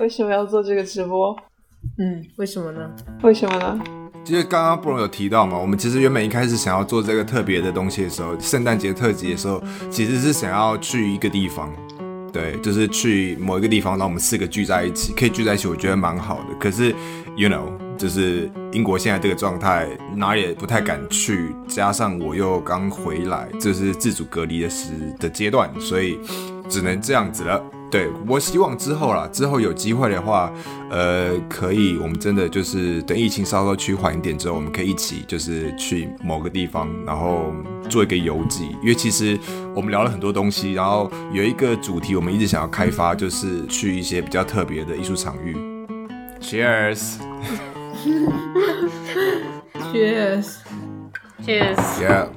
为什么要做这个直播？嗯，为什么呢？为什么呢？就是刚刚布隆有提到嘛，我们其实原本一开始想要做这个特别的东西的时候，圣诞节特辑的时候，其实是想要去一个地方，对，就是去某一个地方，让我们四个聚在一起，可以聚在一起，我觉得蛮好的。可是，you know，就是英国现在这个状态，哪也不太敢去，加上我又刚回来，这是自主隔离的时的阶段，所以只能这样子了。对我希望之后啦，之后有机会的话，呃，可以，我们真的就是等疫情稍稍趋缓一点之后，我们可以一起就是去某个地方，然后做一个游记。因为其实我们聊了很多东西，然后有一个主题我们一直想要开发，就是去一些比较特别的艺术场域。Cheers，Cheers，Cheers。Yeah，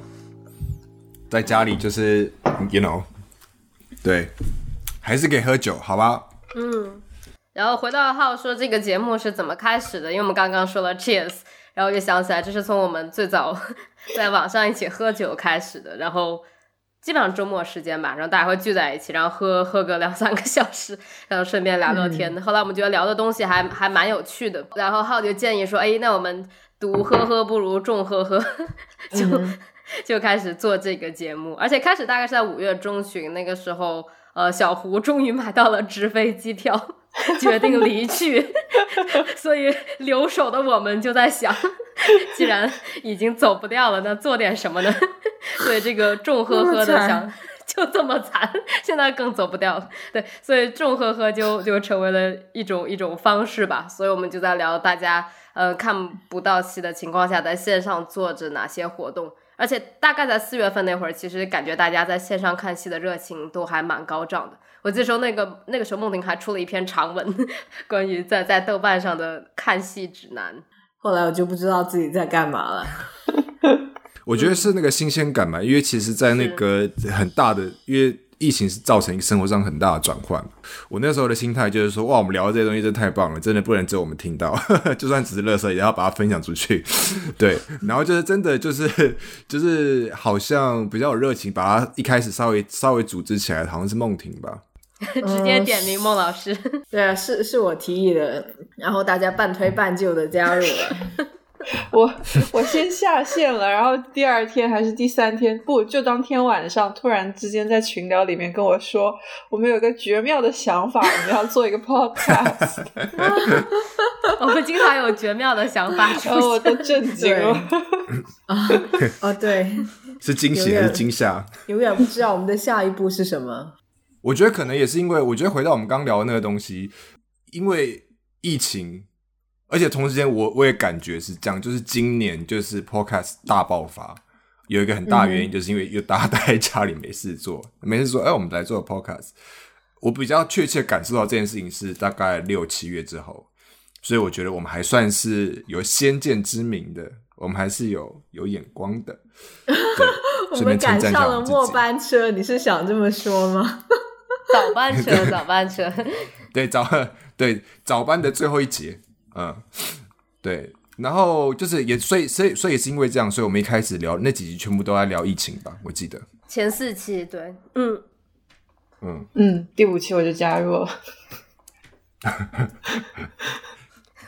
在家里就是，you know，对。还是可以喝酒，好吧？嗯，然后回到浩说这个节目是怎么开始的？因为我们刚刚说了 Cheers，然后就想起来这是从我们最早在网上一起喝酒开始的，然后基本上周末时间吧，然后大家会聚在一起，然后喝喝个两三个小时，然后顺便聊聊天。后来我们觉得聊的东西还还蛮有趣的，然后浩就建议说，哎，那我们独喝喝不如众喝喝，就就开始做这个节目，而且开始大概是在五月中旬那个时候。呃，小胡终于买到了直飞机票，决定离去。所以留守的我们就在想，既然已经走不掉了，那做点什么呢？所以这个重呵呵的想，就这么惨，现在更走不掉了。对，所以重呵呵就就成为了一种一种方式吧。所以我们就在聊大家呃看不到戏的情况下，在线上做着哪些活动。而且大概在四月份那会儿，其实感觉大家在线上看戏的热情都还蛮高涨的。我记得时候那个那个时候梦婷还出了一篇长文，关于在在豆瓣上的看戏指南。后来我就不知道自己在干嘛了。我觉得是那个新鲜感吧，因为其实，在那个很大的因为。疫情是造成一个生活上很大的转换。我那时候的心态就是说，哇，我们聊的这些东西真的太棒了，真的不能只有我们听到，就算只是乐色，也要把它分享出去。对，然后就是真的就是就是好像比较有热情，把它一开始稍微稍微组织起来，好像是梦婷吧，直接点名孟老师。对啊，是是我提议的，然后大家半推半就的加入了。我我先下线了，然后第二天还是第三天，不就当天晚上，突然之间在群聊里面跟我说，我们有个绝妙的想法，我们要做一个 podcast。我们经常有绝妙的想法，然后我都震惊了。啊，哦，对，是惊喜还是惊吓？永远不知道我们的下一步是什么。我觉得可能也是因为，我觉得回到我们刚聊的那个东西，因为疫情。而且同时间，我我也感觉是这样，就是今年就是 podcast 大爆发，有一个很大原因，就是因为又大家待在家里没事做，没事做，哎，我们来做 podcast。我比较确切感受到这件事情是大概六七月之后，所以我觉得我们还算是有先见之明的，我们还是有有眼光的。我们赶上了末班车，你是想这么说吗？早班车，早班车，对早对早班的最后一节。嗯，对，然后就是也，所以所以所以也是因为这样，所以我们一开始聊那几集全部都在聊疫情吧，我记得。前四期，对，嗯。嗯。嗯，第五期我就加入了，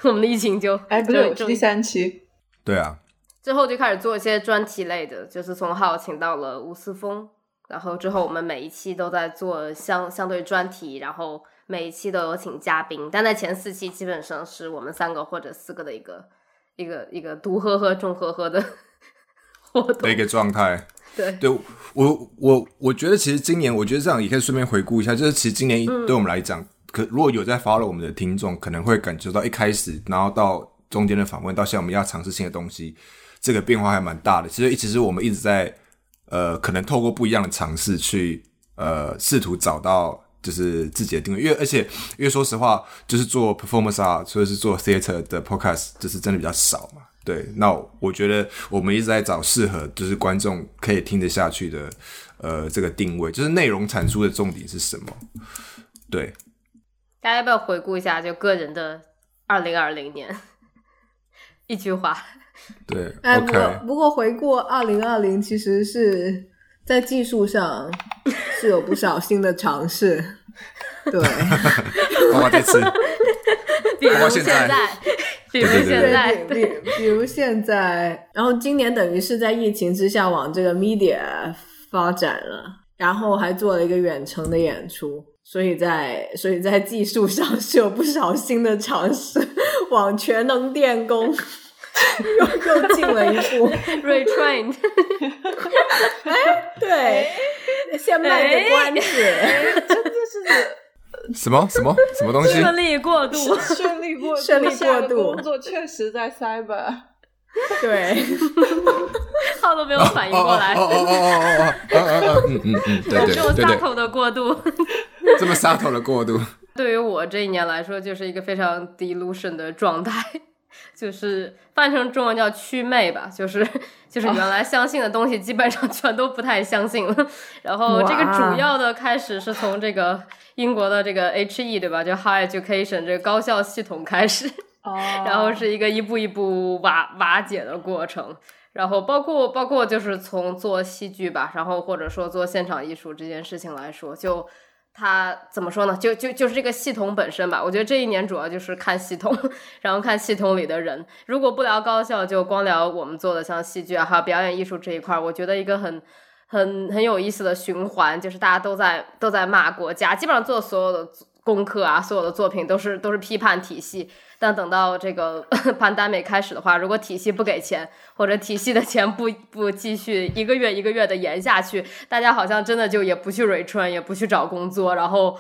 我们的疫情就哎不对，第三期，对啊，之后就开始做一些专题类的，就是从号请到了吴思峰，然后之后我们每一期都在做相相对专题，然后。每一期都有请嘉宾，但在前四期基本上是我们三个或者四个的一个一个一个独喝喝重喝喝的 活动的一个状态。对，对我我我觉得其实今年我觉得这样也可以顺便回顾一下，就是其实今年对我们来讲，可如果有在 follow 我们的听众，可能会感觉到一开始，然后到中间的访问，到现在我们要尝试新的东西，这个变化还蛮大的。其实其实我们一直在呃，可能透过不一样的尝试去呃，试图找到。就是自己的定位，因为而且因为说实话，就是做 performance 啊，或者是做 theater 的 podcast，就是真的比较少嘛。对，那我觉得我们一直在找适合，就是观众可以听得下去的，呃，这个定位，就是内容产出的重点是什么？对，大家要不要回顾一下，就个人的二零二零年？一句话。对，哎，不过不过回顾二零二零，其实是。在技术上是有不少新的尝试，对。哇，这次 比如包括现在，比如现在，比比比如现在，然后今年等于是在疫情之下往这个 media 发展了，然后还做了一个远程的演出，所以在所以在技术上是有不少新的尝试，往全能电工又又进了一步。对，先卖个关子，真的是什么什么什么东西？顺利过渡，顺利过渡，顺利过渡。工作确实在 cyber。对，浩都没有反应过来。哦哦哦哦哦哦，哦哦嗯，对对对对。这么 s 的过渡，这么 s 头的过渡，对于我这一年来说，就是一个非常 delusion 的状态。就是翻成中文叫祛魅吧，就是就是原来相信的东西，基本上全都不太相信了。然后这个主要的开始是从这个英国的这个 HE 对吧，就 High Education 这个高校系统开始，哦，然后是一个一步一步瓦瓦解的过程。然后包括包括就是从做戏剧吧，然后或者说做现场艺术这件事情来说，就他怎么说呢？就就就是这个系统本身吧。我觉得这一年主要就是看系统，然后看系统里的人。如果不聊高校，就光聊我们做的像戏剧，还有表演艺术这一块，我觉得一个很。很很有意思的循环，就是大家都在都在骂国家，基本上做所有的功课啊，所有的作品都是都是批判体系。但等到这个潘丹美开始的话，如果体系不给钱，或者体系的钱不不继续一个月一个月的延下去，大家好像真的就也不去 return，也不去找工作，然后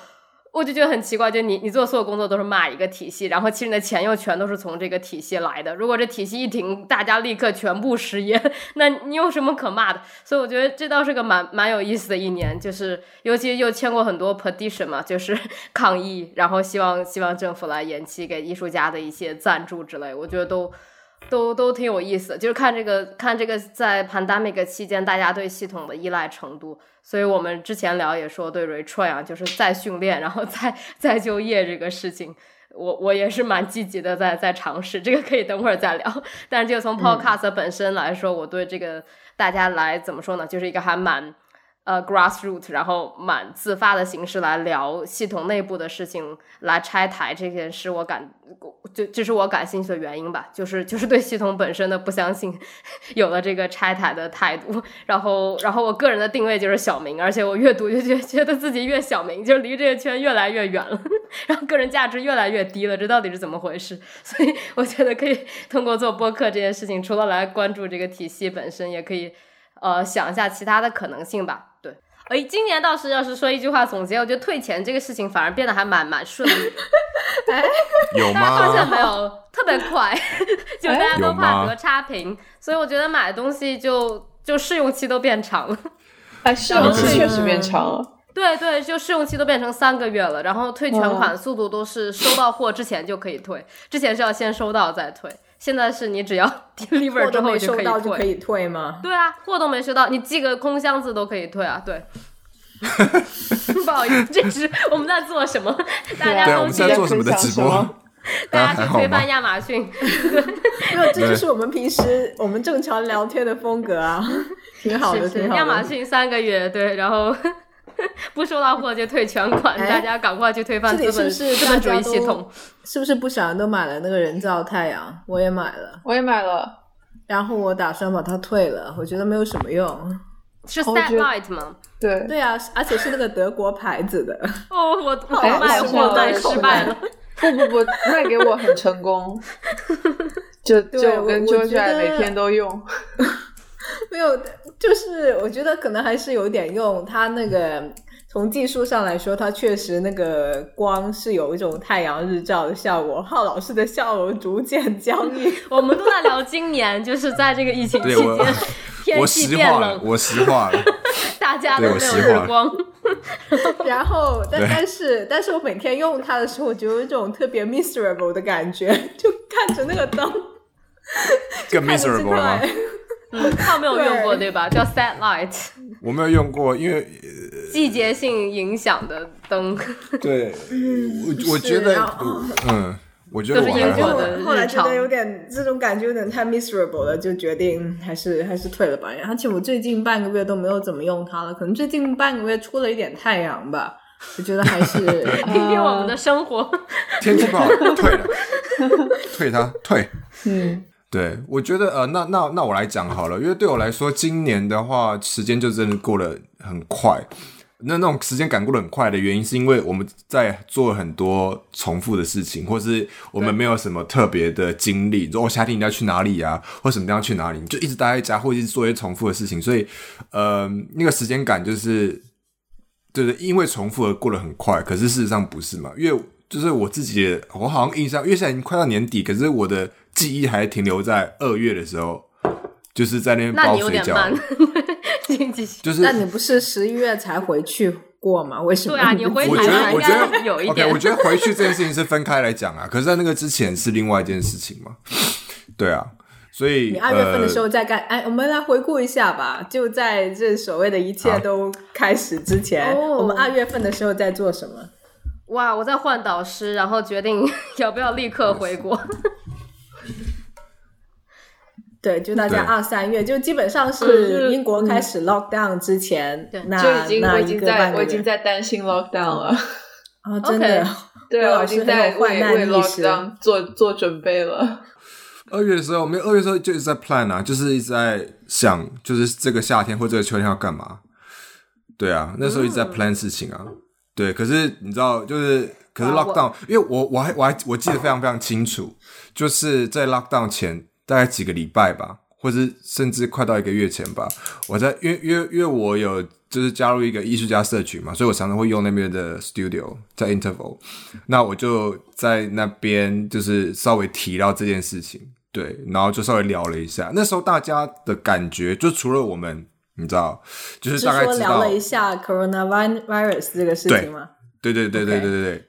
我就觉得很奇怪，就你你做所有工作都是骂一个体系，然后其实你的钱又全都是从这个体系来的。如果这体系一停，大家立刻全部失业，那你有什么可骂的？所以我觉得这倒是个蛮蛮有意思的一年，就是尤其又签过很多 petition 嘛，就是 抗议，然后希望希望政府来延期给艺术家的一些赞助之类，我觉得都。都都挺有意思，就是看这个看这个在 pandemic 期间大家对系统的依赖程度，所以我们之前聊也说对 retrain 啊，就是再训练，然后再再就业这个事情，我我也是蛮积极的在在尝试，这个可以等会儿再聊。但是就从 podcast 本身来说，我对这个大家来怎么说呢，就是一个还蛮。呃，grassroot，然后蛮自发的形式来聊系统内部的事情，来拆台这件事，我感就这是我感兴趣的原因吧，就是就是对系统本身的不相信，有了这个拆台的态度，然后然后我个人的定位就是小明，而且我越读就觉觉得自己越小明，就离这个圈越来越远了，然后个人价值越来越低了，这到底是怎么回事？所以我觉得可以通过做播客这件事情，除了来关注这个体系本身，也可以呃想一下其他的可能性吧。对，哎，今年倒是要是说一句话总结，我觉得退钱这个事情反而变得还蛮蛮顺利的。有大家发现没？有？特别快，就大家都怕吗得差评，所以我觉得买东西就就试用期都变长了。哎，试用期确实变长了。对对，就试用期都变成三个月了，然后退全款速度都是收到货之前就可以退，之前是要先收到再退，现在是你只要 deliver 之货都没后就可以收到就可退。以退吗？对啊，货都没收到，你寄个空箱子都可以退啊。对，不好意思，这是我们在做什么？大对啊，我们家都去是在做什么的直播分享什么？大家还好吗去推翻亚马逊。没有，这就是我们平时我们正常聊天的风格啊，挺好的，是是挺好的。亚马逊三个月，对，然后 不收到货就退全款，哎大家赶快去推翻这资本里是不是资本主义系统。是不是不少人都买了那个人造太阳？我也买了，我也买了，然后我打算把它退了，我觉得没有什么用。是吗？对，对啊，而且是那个德国牌子的。哦，我 我哎卖货卖失败了。不不不，卖给我很成功，就就跟我我 JoJo 每天都用。没有，就是我觉得可能还是有点用。它那个从技术上来说，它确实那个光是有一种太阳日照的效果。浩老师的笑容逐渐僵硬。我们都在聊今年，就是在这个疫情期间，天气变冷，我实话了。大家都没有日光。然后，但但是，但是我每天用它的时候，就有一种特别 miserable 的感觉，就看着那个灯，更看着这 miserable 了吗块？嗯，他没有用过对对吧？叫 Satellite，我没有用过，因为 季节性影响的灯。对，我我觉得，嗯，我觉得后来日常觉得有点这种感觉有点太 miserable 了，就决定还是 还是退了吧。而且我最近半个月都没有怎么用它了，可能最近半个月出了一点太阳吧，我觉得还是听听我们的生活，天气不好退了，退它退。嗯，对，我觉得呃，那那那我来讲好了，因为对我来说，今年的话，时间就真的过得很快。那那种时间感过得很快的原因，是因为我们在做很多重复的事情，或是我们没有什么特别的经历。如果夏天你要去哪里啊，或什么地方去哪里，你就一直待在家，或者是做一些重复的事情。所以，呃，那个时间感就是，对对，因为重复而过得很快。可是事实上不是嘛？因为就是我自己，我好像印象，因为现在已经快到年底，可是我的记忆还停留在二月的时候，就是在那边包水饺。就是，那你不是十一月才回去过吗？为什么？对啊，你回台湾应该有一点。我觉得回去这件事情是分开来讲啊，可是在那个之前是另外一件事情嘛。对啊，所以你二月份的时候在干？哎，我们来回顾一下吧。就在这所谓的一切都开始之前，我们二月份的时候在做什么？哇，我在换导师，然后决定 要不要立刻回国。对，就大家二三月，就基本上是英国开始 lock down 之前，那就已经我已经在我已经在担心 lock down 了。啊，真的，对，我已经在为为 lock down 做做准备了。二月的时候，我们二月的时候就一直在 plan 啊，就是一直在想，就是这个夏天或这个秋天要干嘛。对啊，那时候一直在 plan 事情啊。对，可是你知道，就是可是 lock down，因为我我还我还我记得非常非常清楚，就是在 lock down 前。大概几个礼拜吧，或者甚至快到一个月前吧，我在因为因为因为我有就是加入一个艺术家社群嘛，所以我常常会用那边的 studio 在 interval，那我就在那边就是稍微提到这件事情，对，然后就稍微聊了一下。那时候大家的感觉就除了我们，你知道，就是大概聊了一下 coronavirus 这个事情吗？对对对对对对对。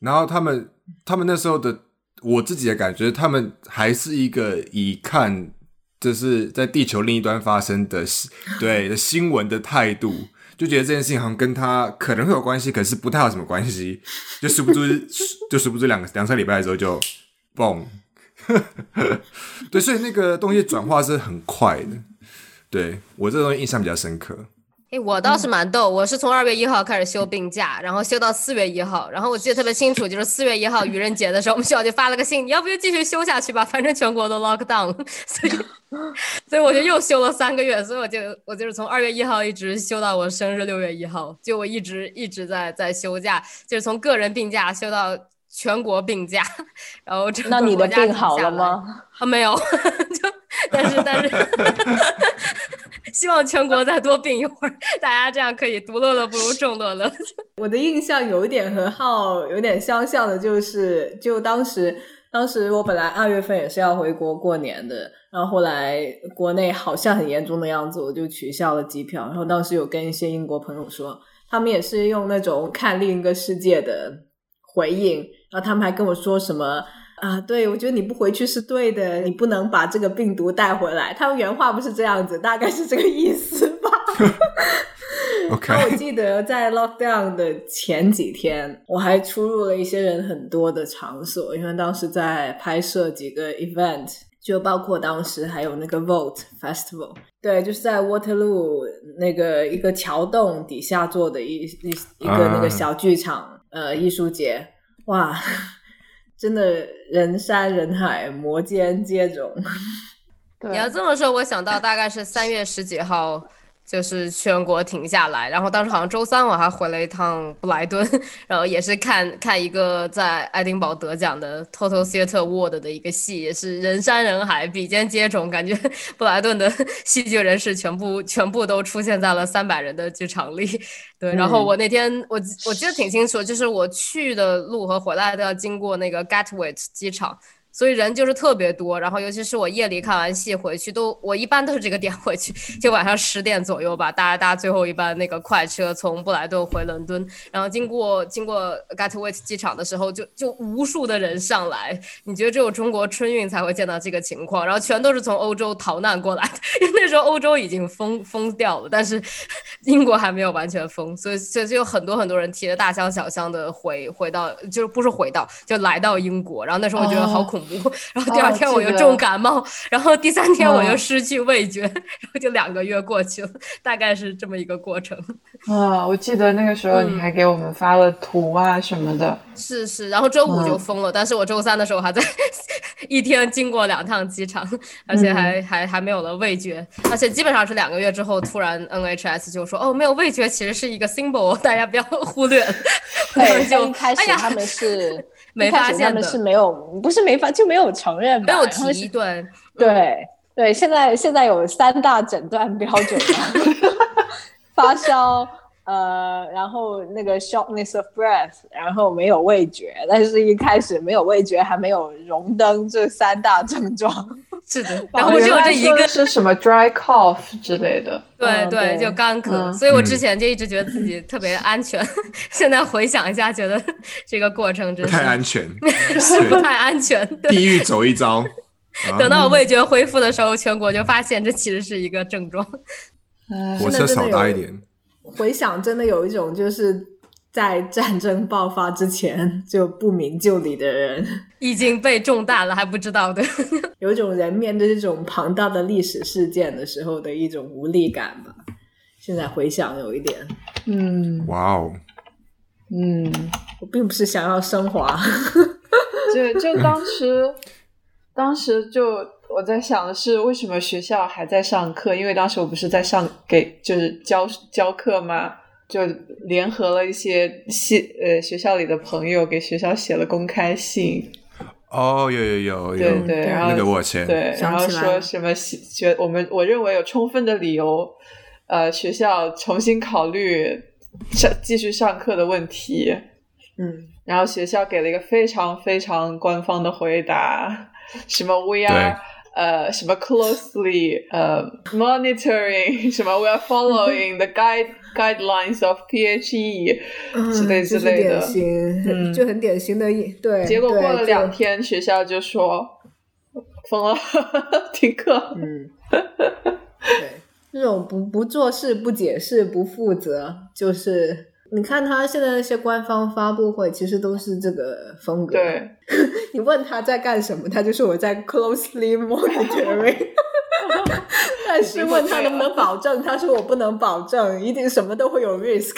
然后他们他们那时候的。我自己的感觉，他们还是一个以看就是在地球另一端发生的 对的新闻的态度，就觉得这件事情好像跟他可能会有关系，可是不太有什么关系，就殊不知，就殊不知两个两三礼拜的时候就嘣，对，所以那个东西转化是很快的，对我这个东西印象比较深刻。哎，我倒是蛮逗，我是从二月一号开始休病假，然后休到四月一号，然后我记得特别清楚，就是四月一号愚人节的时候，我们学校就发了个信，你要不就继续休下去吧，反正全国都 lock down，所以，所以我就又休了三个月，所以我就我就是从二月一号一直休到我生日六月一号，就我一直一直在在休假，就是从个人病假休到全国病假，然后那你的病好了吗？啊，没有，就但是但是。希望全国再多病一会儿，大家这样可以独乐乐不如众乐乐。我的印象有一点和浩有点相像的，就是就当时，当时我本来二月份也是要回国过年的，然后后来国内好像很严重的样子，我就取消了机票。然后当时有跟一些英国朋友说，他们也是用那种看另一个世界的回应，然后他们还跟我说什么。啊，对，我觉得你不回去是对的，你不能把这个病毒带回来。他们原话不是这样子，大概是这个意思吧。OK。那我记得在 lockdown 的前几天，我还出入了一些人很多的场所，因为当时在拍摄几个 event，就包括当时还有那个 Vote Festival，对，就是在 Waterloo 那个一个桥洞底下做的一一一个那个小剧场，呃，艺术节，哇。真的人山人海，摩肩接踵。你要这么说，我想到大概是三月十几号。就是全国停下来，然后当时好像周三我还回了一趟布莱顿，然后也是看看一个在爱丁堡得奖的 Total Theatre Award 的一个戏，也是人山人海，比肩接踵，感觉 布莱顿的戏剧人士全部全部都出现在了三百人的剧场里。对，然后我那天我我记得挺清楚，就是我去的路和回来都要经过那个 Gatwick 机场。所以人就是特别多，然后尤其是我夜里看完戏回去，都我一般都是这个点回去，就晚上十点左右吧，搭搭最后一班那个快车从布莱顿回伦敦，然后经过经过 Gatwick 机场的时候，就就无数的人上来，你觉得只有中国春运才会见到这个情况，然后全都是从欧洲逃难过来的，因为那时候欧洲已经封封掉了，但是 英国还没有完全封，所以所以就有很多很多人提着大箱小箱的回回到，就是不是回到就来到英国，然后那时候我觉得好恐。恐怖，然后第二天我又重感冒，然后第三天我又失去味觉，然后就两个月过去了，大概是这么一个过程。啊，我记得那个时候你还给我们发了图啊什么的。是是，然后周五就封了，但是我周三的时候还在一天经过两趟机场，而且还还还没有了味觉，而且基本上是两个月之后，突然 NHS 就说哦，没有味觉其实是一个 symbol，大家不要忽略。对，就一开始他们是没发现的，是没有，不是没发就没有承认，没有提，对对对，现在现在有三大诊断标准 发烧。呃，然后那个 shortness of breath，然后没有味觉，但是一开始没有味觉，还没有荣登这三大症状。是的，然后就这一个是什么 dry cough 之类的，对对，就干咳。所以我之前就一直觉得自己特别安全，现在回想一下，觉得这个过程真是太安全，是不太安全。地狱走一遭，等到我味觉恢复的时候，全国就发现这其实是一个症状。火车少搭一点。回想，真的有一种就是在战争爆发之前就不明就里的人，已经被中弹了还不知道的，有一种人面对这种庞大的历史事件的时候的一种无力感吧。现在回想，有一点，嗯，哇哦，嗯，我并不是想要升华，就就当时，当时就。我在想的是，为什么学校还在上课？因为当时我不是在上给就是教教课吗？就联合了一些系呃学校里的朋友，给学校写了公开信。哦，有有有有，对对，然后那个我签，对，然后说什么学我们我认为有充分的理由，呃，学校重新考虑上继续上课的问题。嗯，然后学校给了一个非常非常官方的回答，什么 We are。呃，什么 closely 呃 monitoring 什么 we are following the guide guidelines of PHE 之类之类的，嗯，就很典型的，对。结果过了两天，学校就说封了，停课。嗯，对，这种不不做事、不解释、不负责，就是。你看他现在那些官方发布会，其实都是这个风格。对，你问他在干什么，他就说我在 closely monitoring。但是问他能不能保证，他说我不能保证，一定什么都会有 risk。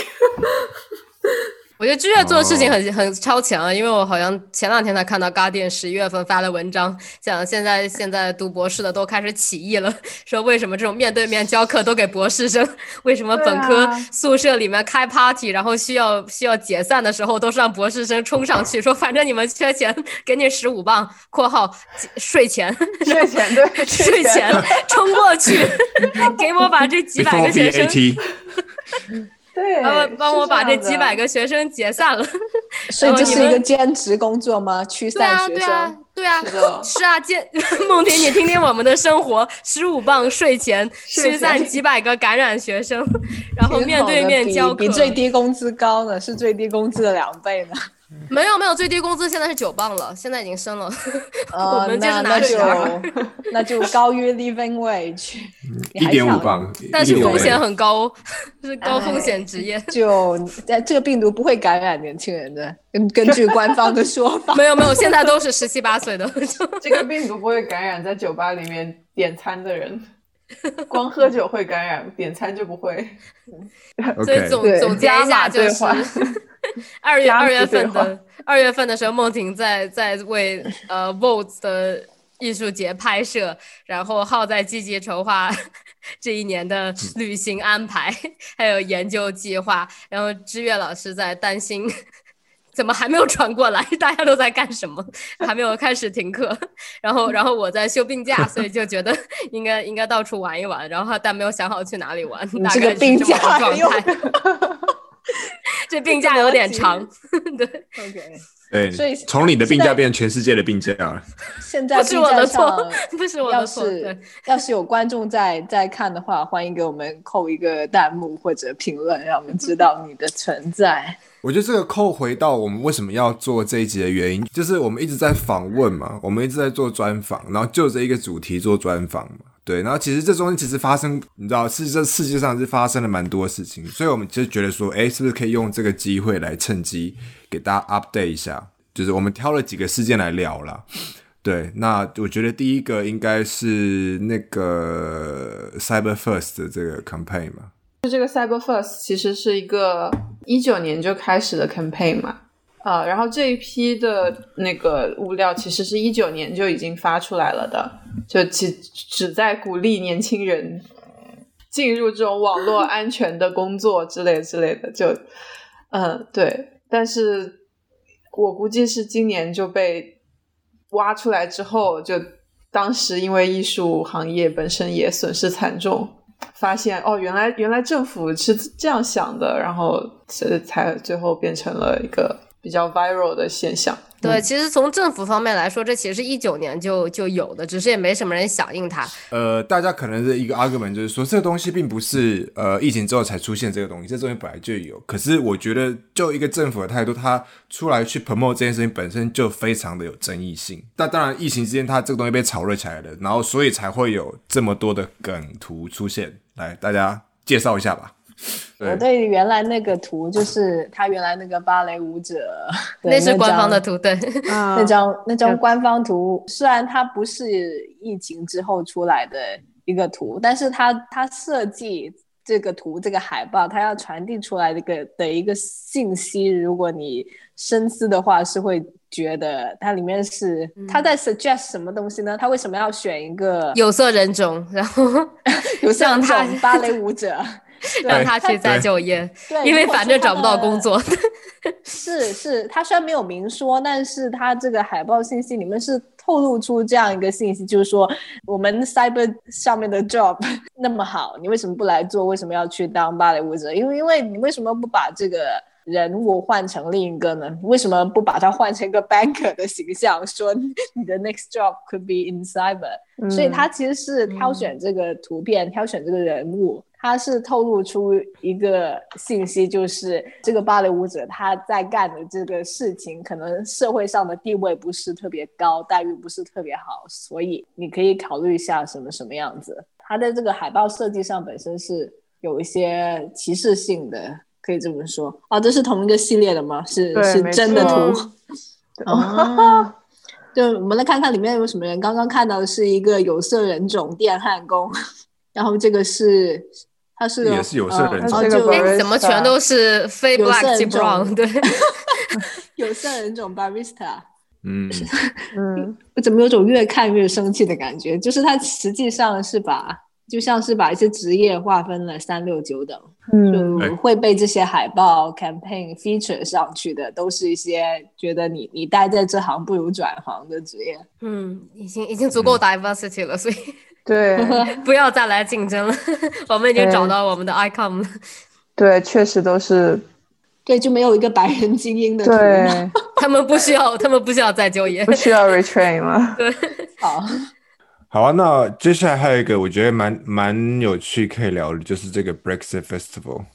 我觉得剧院做的事情很很超前啊，因为我好像前两天才看到 Guardian 十一月份发的文章，讲现在现在读博士的都开始起义了，说为什么这种面对面教课都给博士生，为什么本科宿舍里面开 party，然后需要需要解散的时候都是让博士生冲上去，说反正你们缺钱，给你十五磅（括号税前），税前对 税前冲过去，给我把这几百个学生。对，帮帮我把这几百个学生解散了。所以这是一个兼职工作吗？驱散学生？对啊，对啊，是啊，兼梦婷，你听听我们的生活，十五磅税前 驱散几百个感染学生，然后面对面教课，比最低工资高呢，是最低工资的两倍呢。没有没有，最低工资现在是九磅了，现在已经升了。呃，那那就那就高于 living wage，一点五磅，但是风险很高，是高风险职业。就这个病毒不会感染年轻人的，根根据官方的说法。没有没有，现在都是十七八岁的。这个病毒不会感染在酒吧里面点餐的人，光喝酒会感染，点餐就不会。所以总总结一下就是。二月二月份的二月份的时候，梦婷在在为呃 Vote 的艺术节拍摄，然后浩在积极筹划这一年的旅行安排，还有研究计划。然后知月老师在担心，怎么还没有传过来？大家都在干什么？还没有开始停课。然后然后我在休病假，所以就觉得应该应该到处玩一玩。然后但没有想好去哪里玩，大概是这么个状态。这病假有点长，对，OK，对，所以从你的病假变成全世界的病假了。现在不是我的错，不是我的错。要是要是有观众在在看的话，欢迎给我们扣一个弹幕或者评论，让我们知道你的存在。我觉得这个扣回到我们为什么要做这一集的原因，就是我们一直在访问嘛，我们一直在做专访，然后就这一个主题做专访嘛。对，然后其实这中间其实发生，你知道，是这世界上是发生了蛮多事情，所以我们就觉得说，哎，是不是可以用这个机会来趁机给大家 update 一下？就是我们挑了几个事件来聊了。对，那我觉得第一个应该是那个 Cyber First 的这个 campaign 嘛。就这个 Cyber First 其实是一个一九年就开始的 campaign 嘛，啊，然后这一批的那个物料其实是一九年就已经发出来了的，就其旨在鼓励年轻人进入这种网络安全的工作之类之类的，就嗯对，但是我估计是今年就被挖出来之后，就当时因为艺术行业本身也损失惨重。发现哦，原来原来政府是这样想的，然后这才最后变成了一个比较 viral 的现象。对，其实从政府方面来说，这其实是一九年就就有的，只是也没什么人响应它。呃，大家可能是一个 argument，就是说这个东西并不是呃疫情之后才出现这个东西，这东西本来就有。可是我觉得，就一个政府的态度，他出来去 promote 这件事情本身就非常的有争议性。但当然，疫情之间，它这个东西被炒热起来了，然后所以才会有这么多的梗图出现。来，大家介绍一下吧。我对原来那个图，就是他原来那个芭蕾舞者，那是官方的图，对，那张那张官方图，虽然它不是疫情之后出来的一个图，但是它它设计这个图这个海报，它要传递出来的个的一个信息，如果你深思的话，是会觉得它里面是他在 suggest 什么东西呢？他为什么要选一个有色人种，然后 有色人种芭蕾舞者？让他去再就业，因为反正找不到工作。是是，他虽然没有明说，但是他这个海报信息里面是透露出这样一个信息，就是说我们 cyber 上面的 job 那么好，你为什么不来做？为什么要去当芭蕾舞者？因为因为你为什么不把这个人物换成另一个呢？为什么不把它换成一个 banker 的形象？说 你的 next job could be in cyber，所以他其实是挑选这个图片，挑选这个人物。他是透露出一个信息，就是这个芭蕾舞者他在干的这个事情，可能社会上的地位不是特别高，待遇不是特别好，所以你可以考虑一下什么什么样子。他在这个海报设计上本身是有一些歧视性的，可以这么说。啊，这是同一个系列的吗？是是真的图。哦，就我们来看看里面有什么人。刚刚看到的是一个有色人种电焊工，然后这个是。他是也是有色人种，怎么全都是非 black brown？对，有色人种 barista。嗯嗯，我怎么有种越看越生气的感觉？就是他实际上是把，就像是把一些职业划分了三六九等，就会被这些海报 campaign feature 上去的，都是一些觉得你你待在这行不如转行的职业。嗯，已经已经足够 diversity 了，所以。对，不要再来竞争了。我们已经找到我们的 icon 了。对，确实都是。对，就没有一个白人精英的。对，他们不需要，他们不需要再就业，不需要 retrain 吗？对，好。好啊，那接下来还有一个我觉得蛮蛮有趣可以聊的，就是这个 Brexit Festival。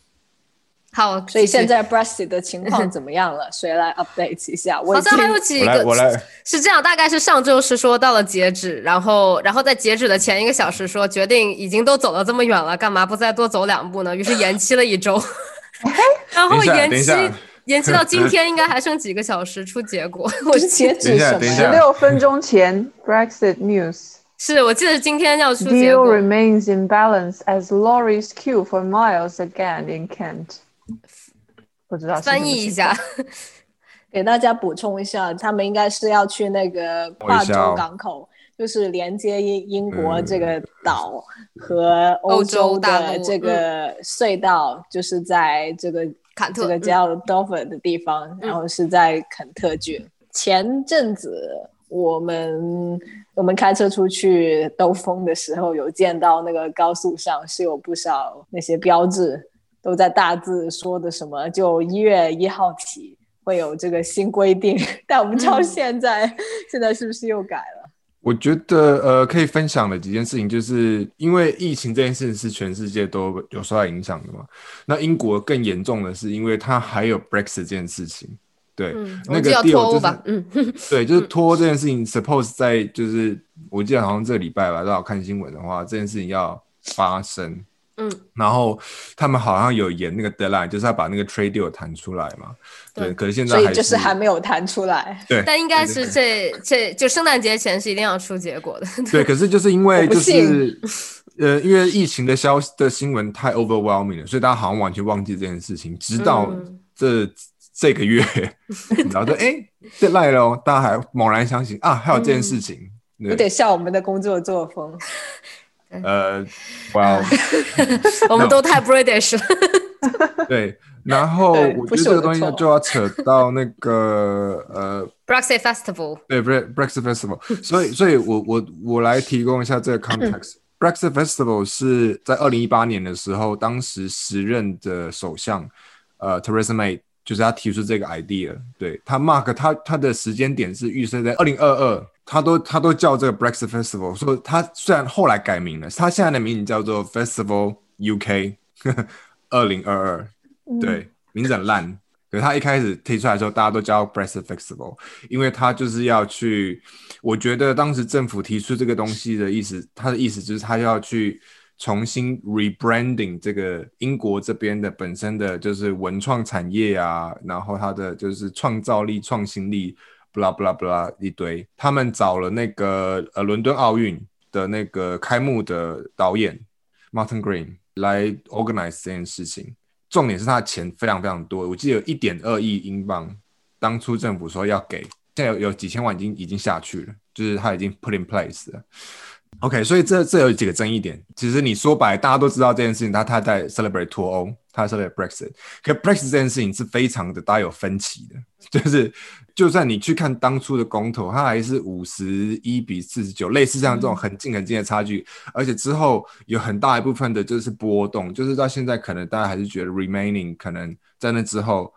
好，所以现在 Brexit 的情况 怎么样了？谁来 update 一下？我好像还有几个，我来，是这样，大概是上周是说到了截止，然后，然后在截止的前一个小时说决定已经都走了这么远了，干嘛不再多走两步呢？于是延期了一周，然后延期延期到今天，应该还剩几个小时出结果。我是截止什么？十六分钟前 Brexit news 是我记得今天要出结果。Deal remains in balance as lorries queue for miles again in Kent. 不知道翻译一下，给大家补充一下，他们应该是要去那个跨州港口，就是连接英英国这个岛和欧洲的这个隧道，就是在这个坎特这个叫 Dover 的地方，然后是在肯特郡。前阵子我们我们开车出去兜风的时候，有见到那个高速上是有不少那些标志。都在大字说的什么？就一月一号起会有这个新规定，但我不知道现在现在是不是又改了？我觉得呃，可以分享的几件事情，就是因为疫情这件事是全世界都有受到影响的嘛。那英国更严重的是，因为它还有 Brexit 这件事情。对，那个 deal 就是，嗯，对，就是拖这件事情。Suppose 在就是我记得好像这个礼拜吧，正好看新闻的话，这件事情要发生。嗯，然后他们好像有延那个 deadline，就是要把那个 trade deal 谈出来嘛。对，对可是现在还所以就是还没有谈出来。对，但应该是这这就圣诞节前是一定要出结果的。对，可是就是因为就是呃，因为疫情的消息的新闻太 overwhelming 了，所以大家好像完全忘记这件事情，直到嗯这、个月，然后就哎 deadline 了哦，大家还猛然相信啊，还有这件事情。有点像我们的工作作风。呃，哇，我们都太 British 了。对，然后我觉得这个东西错就要扯到那个呃 Brexit Festival，对，Bre- Brexit Festival，所以，所以我我我来提供一下这个 context。Brexit Festival 是在二零一八年的时候，当时时任的首相呃 Theresa May 就是他提出这个 idea，对他 mark 他他的时间点是预设在二零二二，他都他都叫这个 Brexit Festival，说他虽然后来改名了，他现在的名字叫做 Festival UK 二零二二，对，名字很烂。可是他一开始提出来的时候，大家都叫 Brexit Festival，因为他就是要去，我觉得当时政府提出这个东西的意思，他的意思就是他要去重新 rebranding 这个英国这边的本身的就是文创产业啊，然后它的就是创造力、创新力，blah blah blah 一堆。他们找了那个呃伦敦奥运的那个开幕的导演 Martin Green 来 organize 这件事情。重点是他的钱非常非常多，我记得有一点二亿英镑，当初政府说要给，现在有有几千万已经已经下去了，就是他已经 put in place 了。OK，所以这这有几个争议点。其实你说白，大家都知道这件事情，他他在 celebrate 脱欧，他 celebrate Brexit，可 Brexit 这件事情是非常的大家有分歧的，就是就算你去看当初的公投，它还是五十一比四十九，类似这样这种很近很近的差距，而且之后有很大一部分的就是波动，就是到现在可能大家还是觉得 remaining 可能在那之后。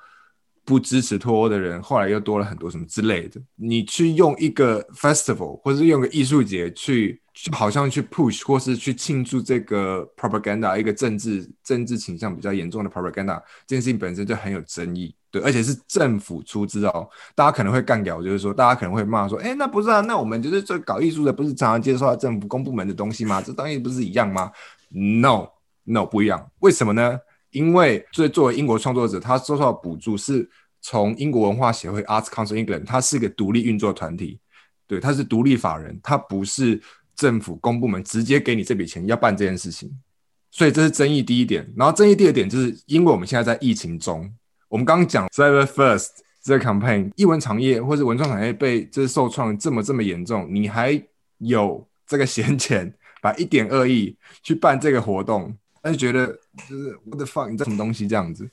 不支持脱欧的人，后来又多了很多什么之类的。你去用一个 festival 或是用个艺术节去，就好像去 push 或是去庆祝这个 propaganda 一个政治政治倾向比较严重的 propaganda，这件事情本身就很有争议。对，而且是政府出资哦，大家可能会干掉，就是说，大家可能会骂说，哎，那不是啊，那我们就是这搞艺术的，不是常常接受到政府公部门的东西吗？这东西不是一样吗？No，No 不一样，为什么呢？因为作作为英国创作者，他收到补助是从英国文化协会 Arts Council England，它是一个独立运作团体，对，它是独立法人，它不是政府公部门直接给你这笔钱要办这件事情，所以这是争议第一点。然后争议第二点就是，因为我们现在在疫情中，我们刚刚讲 Cyber First 这个 campaign，艺文产业或者文创产业被就是受创这么这么严重，你还有这个闲钱，把一点二亿去办这个活动。但是觉得就是 what the fuck，你这什么东西这样子？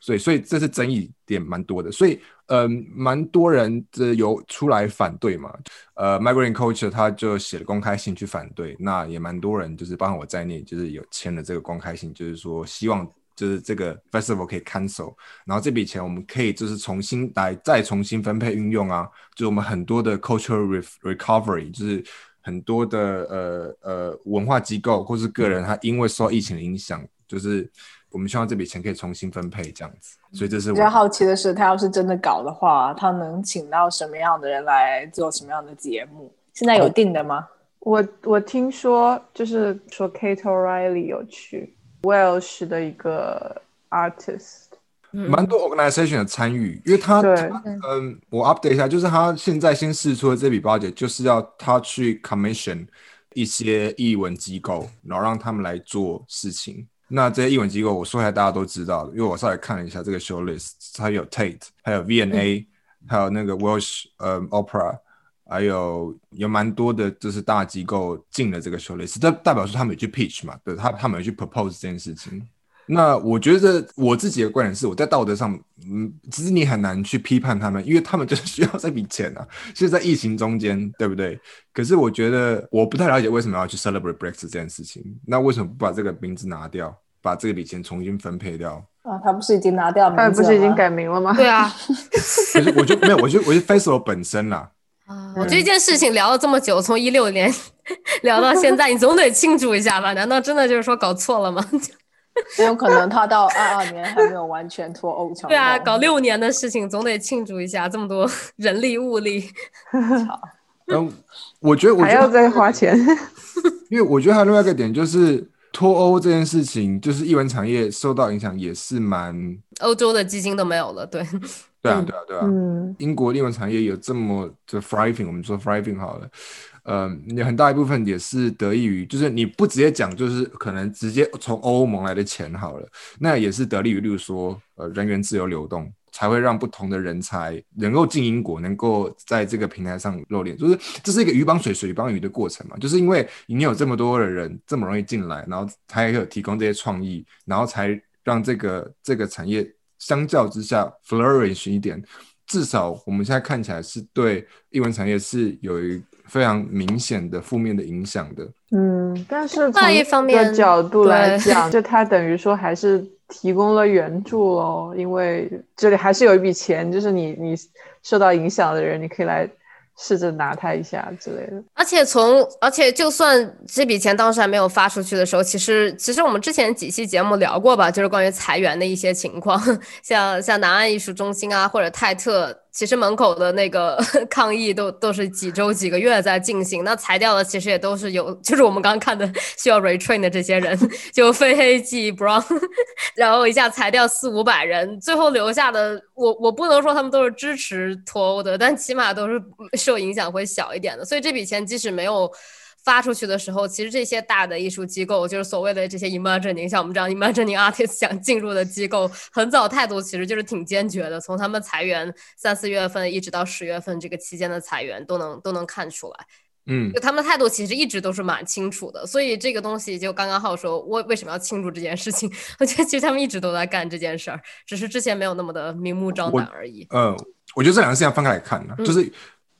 所以，所以这是争议点蛮多的。所以，嗯，蛮多人这有出来反对嘛。呃，Migrant Culture 他就写了公开信去反对。那也蛮多人，就是包括我在内，就是有签了这个公开信，就是说希望就是这个 festival 可以 cancel，然后这笔钱我们可以就是重新来再重新分配运用啊，就是我们很多的 cultural recovery 就是。很多的呃呃文化机构或是个人，他因为受疫情的影响，就是我们希望这笔钱可以重新分配这样子。所以这是比较好奇的是，他要是真的搞的话，他能请到什么样的人来做什么样的节目？现在有定的吗？我我听说就是说 Kate O'Reilly 有去 Welsh 的一个 artist，蛮多 organization 的参与，因为他他嗯，我 update 一下，就是他现在先试出的这笔 budget，就是要他去 commission 一些译文机构，然后让他们来做事情。那这些译文机构，我说一下大家都知道的，因为我稍微看了一下这个 show list，它有 Tate，还有 V N A，、还有那个 Welsh 呃 Opera，还有有蛮多的，就是大机构进了这个 show list，这代表说他们有去 pitch 嘛，对他他们有去 propose 这件事情。那我觉得我自己的观点是，我在道德上，嗯，其实你很难去批判他们，因为他们 就是需要这笔钱啊。是在疫情中间，对不对？可是我觉得我不太了解为什么要去 celebrate Brexit 这件事情。那为什么不把这个名字拿掉，把这笔钱重新分配掉？啊，他不是已经拿掉名字了吗？他不是已经改名了吗？对啊，可是我就没有，我就我就 festival 本身啦。我这件事情聊了这么久，从一六年 聊到现在，你总得庆祝一下吧？难道真的就是说搞错了吗？很有可能他到二二年还没有完全脱欧成功。对啊，搞六年的事情总得庆祝一下，这么多 人力物力。然后 我觉得，我还要，再花钱。因为我觉得还有另外一个点就是，脱欧这件事情，就是艺文产业受到影响也是蛮，欧洲的基金都没有了，对，对啊，嗯对啊，对啊。嗯英国艺文产业有这么的 thriving，我们说 thriving 好了，呃，有很大一部分也是得益于，就是你不直接讲，就是可能直接从欧盟来的钱好了，那也是得利于，例如说，呃，人员自由流动，才会让不同的人才能够进英国，能够在这个平台上露脸，就是这是一个鱼帮水，水帮鱼的过程嘛，就是因为你有这么多的人这么容易进来，然后他也有提供这些创意，然后才让这个这个产业相较之下 flourish 一点。至少我们现在看起来是对英文产业是有一非常明显的负面的影响的。嗯，但是从一方这个面角度来讲，就它等于说还是提供了援助喽，因为这里还是有一笔钱，就是你你受到影响的人，你可以来试着拿它一下之类的。而且从而且就算这笔钱当时还没有发出去的时候，其实其实我们之前几期节目聊过吧，就是关于裁员的一些情况，像像南岸艺术中心啊或者泰特。其实门口的那个 抗议都都是几周几个月在进行，那裁掉的其实也都是有，就是我们刚刚看的需要 retrain 的这些人，就非黑即 brown，然后一下裁掉四五百人，最后留下的我我不能说他们都是支持脱欧的，但起码都是受影响会小一点的，所以这笔钱即使没有。发出去的时候，其实这些大的艺术机构，就是所谓的这些 imagining，像我们这样 imagining artist 想进入的机构，很早态度其实就是挺坚决的。从他们裁员三四月份一直到十月份这个期间的裁员，都能都能看出来。嗯就，他们态度其实一直都是蛮清楚的。所以这个东西，就刚刚好说，我为什么要庆祝这件事情？我觉得其实他们一直都在干这件事儿，只是之前没有那么的明目张胆而已。呃，我觉得这两个事情要分开来看呢、嗯就是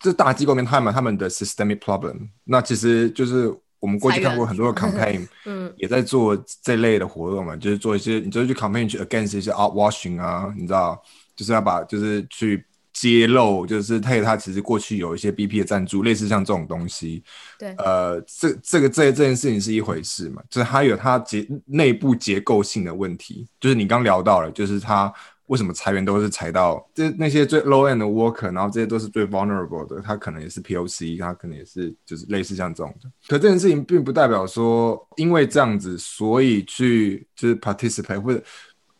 这大机构里面他们他们的 systemic problem，那其实就是我们过去看过很多的 campaign，嗯。也在做这类的活动嘛，就是做一些，你就是去 campaign 去 against 一些 art washing 啊，你知道，就是要把就是去揭露，就是他他其实过去有一些 BP 的赞助，类似像这种东西，对。呃，这这个这这件事情是一回事嘛，就是它有它结内部结构性的问题，就是你刚聊到了，就是它为什么裁员都是裁到这那些最 low end 的 worker，然后这些都是最 vulnerable 的，他可能也是 POC，他可能也是就是类似像这种的。可这件事情并不代表说因为这样子，所以去就是 participate 或者。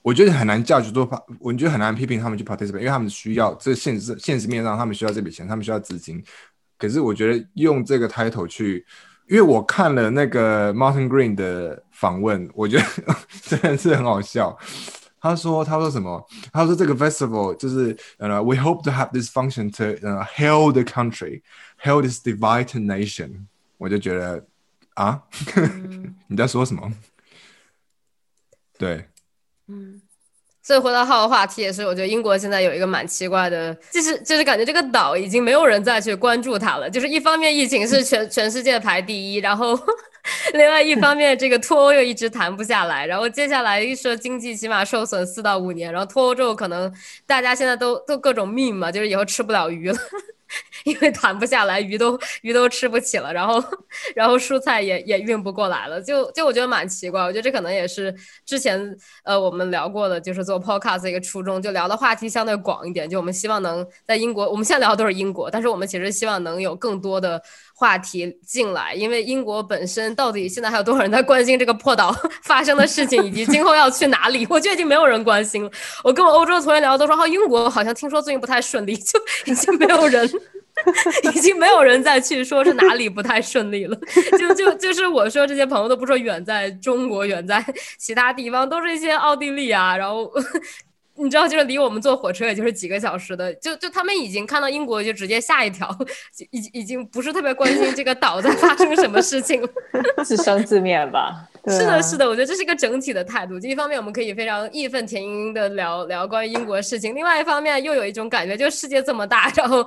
我觉得很难 judge 做，我觉得很难批评他们去 participate，因为他们需要这现实现实面上，他们需要这笔钱，他们需要资金。可是我觉得用这个 title 去，因为我看了那个 Martin Green 的访问，我觉得 真的是很好笑。他说：“他说什么？他说这个 festival 就是呃、uh,，we hope to have this function to 呃、uh, heal the country, heal this divided nation。”我就觉得啊，你在说什么？对，嗯，所以回到浩的话题也是，我觉得英国现在有一个蛮奇怪的，就是就是感觉这个岛已经没有人再去关注它了。就是一方面疫情是全全世界排第一，然后 另外一方面这个脱欧又一直谈不下来，然后接下来一说经济起码受损四到五年，然后脱欧之后可能大家现在都都各种命嘛，就是以后吃不了鱼了。因为谈不下来，鱼都鱼都吃不起了，然后然后蔬菜也也运不过来了，就就我觉得蛮奇怪，我觉得这可能也是之前呃我们聊过的，就是做 podcast 的一个初衷，就聊的话题相对广一点，就我们希望能在英国，我们现在聊的都是英国，但是我们其实希望能有更多的话题进来，因为英国本身到底现在还有多少人在关心这个破岛 发生的事情，以及今后要去哪里？我觉得已经没有人关心了。我跟我欧洲的同学聊都说，哦，英国好像听说最近不太顺利，就已经没有人。已经没有人再去说是哪里不太顺利了，就就就是我说这些朋友都不说远在中国，远在其他地方，都是一些奥地利啊，然后你知道，就是离我们坐火车也就是几个小时的，就就他们已经看到英国就直接下一条，已已经不是特别关心这个岛在发生什么事情了，自生自灭吧。对是的，啊是的，我觉得这是一个整体的态度。就一方面我们可以非常义愤填膺的聊聊关于英国的事情，另外一方面又有一种感觉，就是世界这么大，然后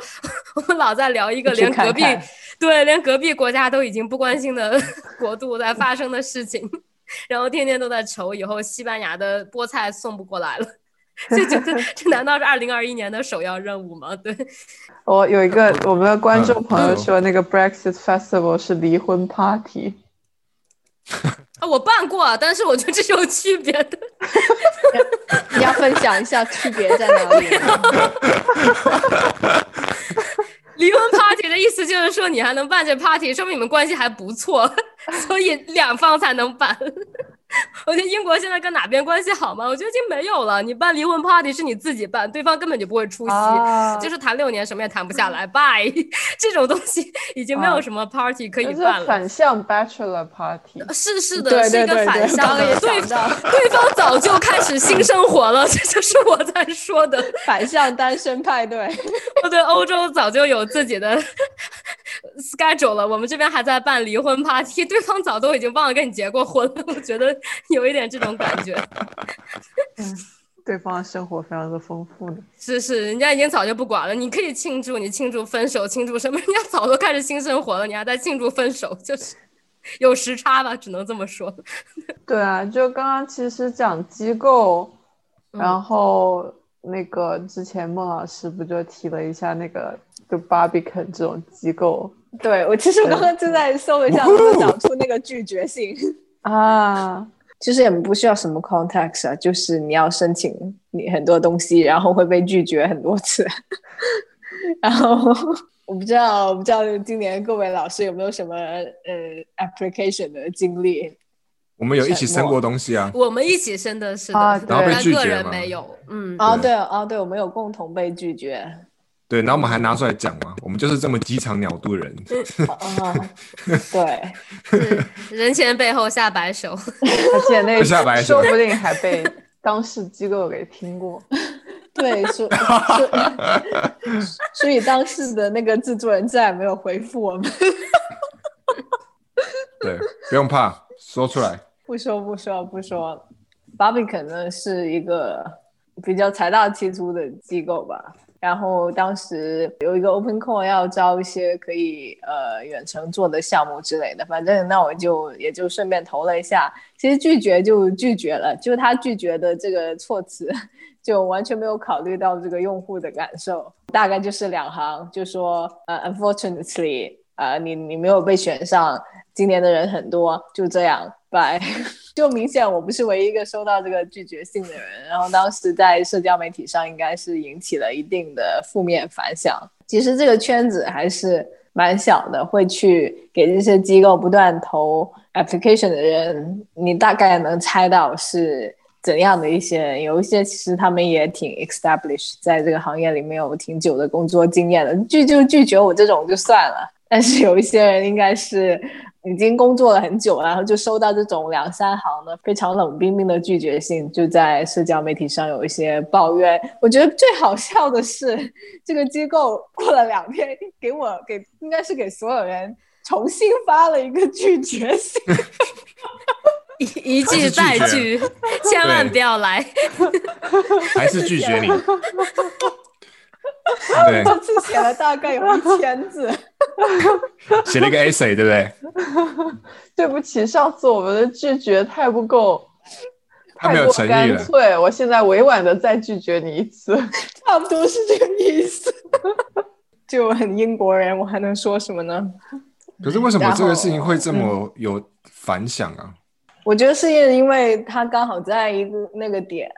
我们老在聊一个连隔壁对连隔壁国家都已经不关心的 国度在发生的事情，然后天天都在愁以后西班牙的菠菜送不过来了。就觉得这难道是二零二一年的首要任务吗？对，我有一个我们的观众朋友嗯说，那个 Brexit Festival 是离婚 party。啊，我办过啊，但是我觉得这是有区别的。你要分享一下区别在哪里？离婚 party 的意思就是说你还能办这 party，说明你们关系还不错，所以两方才能办。我觉得英国现在跟哪边关系好吗？我觉得已经没有了。你办离婚 party 是你自己办，对方根本就不会出席，啊就是谈六年什么也谈不下来，bye。这种东西已经没有什么 party 可以就是办了。反向 bachelor party。是是的，对是一个反向的，对对方早就开始新生活了，这就是我在说的。反向单身派对。我对欧洲早就有自己的 schedule 了，我们这边还在办离婚 party，对方早都已经忘了跟你结过婚了，我觉得有一点这种感觉。嗯对方生活非常的丰富呢。是是，人家已经早就不管了，你可以庆祝，你庆祝分手，庆祝什么？人家早都开始新生活了，你还在庆祝分手，就是有时差吧，只能这么说。对啊，就刚刚其实讲机构，嗯然后那个之前孟老师不就提了一下那个就 Barbican 这种机构对我其实我刚刚正在搜了一下，能不能找出那个拒绝信。啊，其实也不需要什么 context 啊，就是你要申请你很多东西，然后会被拒绝很多次。然后我不知道，我不知道今年各位老师有没有什么呃 application 的经历？我们有一起生过东西啊，我们一起生的是的，啊然后被拒绝吗人没有。嗯，哦，对对哦，对，我们有共同被拒绝。对，然后我们还拿出来讲嘛，我们就是这么机场鸟肚人。啊，对，人前背后下白手。而且那下白手说不定还被当事机构给听过。对，所所所以当事的那个制作人再也没有回复我们。对，不用怕，说出来。不说不说不说，Barbican 呢是一个比较财大气粗的机构吧。然后当时有一个 Open Call 要招一些可以呃远程做的项目之类的，反正那我就也就顺便投了一下。其实拒绝就拒绝了，就他拒绝的这个措辞 就完全没有考虑到这个用户的感受，大概就是两行，就说呃 unfortunately 呃你你没有被选上，今年的人很多，就这样，拜。就明显我不是唯一一个收到这个拒绝信的人，然后当时在社交媒体上应该是引起了一定的负面反响。其实这个圈子还是蛮小的，会去给这些机构不断投 application 的人，你大概能猜到是怎样的一些人。有一些其实他们也挺 establish，在这个行业里面有挺久的工作经验的，拒就拒绝我这种就算了，但是有一些人应该是。已经工作了很久，然后就收到这种两三行的非常冷冰冰的拒绝信，就在社交媒体上有一些抱怨。我觉得最好笑的是，这个机构过了两天给我给应该是给所有人重新发了一个拒绝信，一一句再句，千万不要来。还是拒绝你。对，这次写了大概有一千字。写了一个 essay，对不对？对不起，上次我们的拒绝太不够，太没有诚意了太过干脆，我现在委婉的再拒绝你一次。差不多是这个意思。就很英国人，我还能说什么呢？可是为什么这个事情会这么有反响啊？我觉得是因为他刚好在一个那个点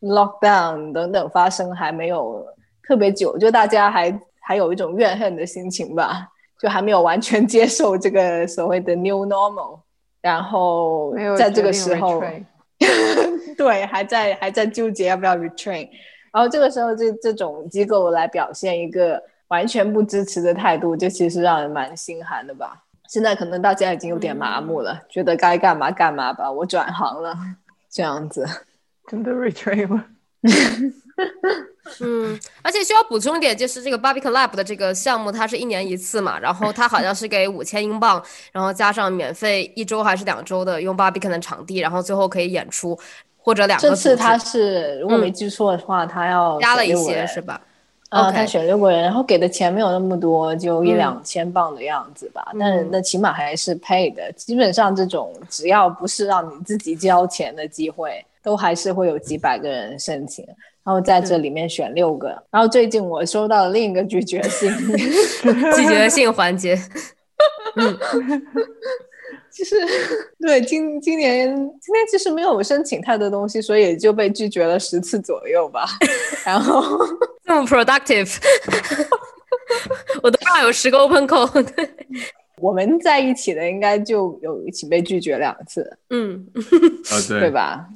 ，lockdown 等等发生还没有特别久，就大家还还有一种怨恨的心情吧，就还没有完全接受这个所谓的 new normal，然后在这个时候，对，还在还在纠结要不要 retrain，然后这个时候这这种机构来表现一个完全不支持的态度，就其实让人蛮心寒的吧。现在可能大家已经有点麻木了，觉得该干嘛干嘛吧，我转行了，这样子。真的 retrain 了。嗯，而且需要补充一点，就是这个 Barbican Lab 的这个项目，它是一年一次嘛，然后它好像是给五千英镑，然后加上免费一周还是两周的用 Barbican 的场地，然后最后可以演出或者两个这次他是如果没记错的话，他要加了一些是吧？呃，OK 他选六个人，然后给的钱没有那么多，就一嗯两千镑的样子吧。但是嗯那起码还是配的。基本上这种只要不是让你自己交钱的机会，都还是会有几百个人申请。然后在这里面选六个。然后最近我收到了另一个拒绝信，拒绝信环节，其实对今今年今年其实没有申请太多东西，所以就被拒绝了十次左右吧。然后这么 productive，我都不知道有十个 open call。对，我们在一起的应该就有一起被拒绝两次，嗯，对？吧？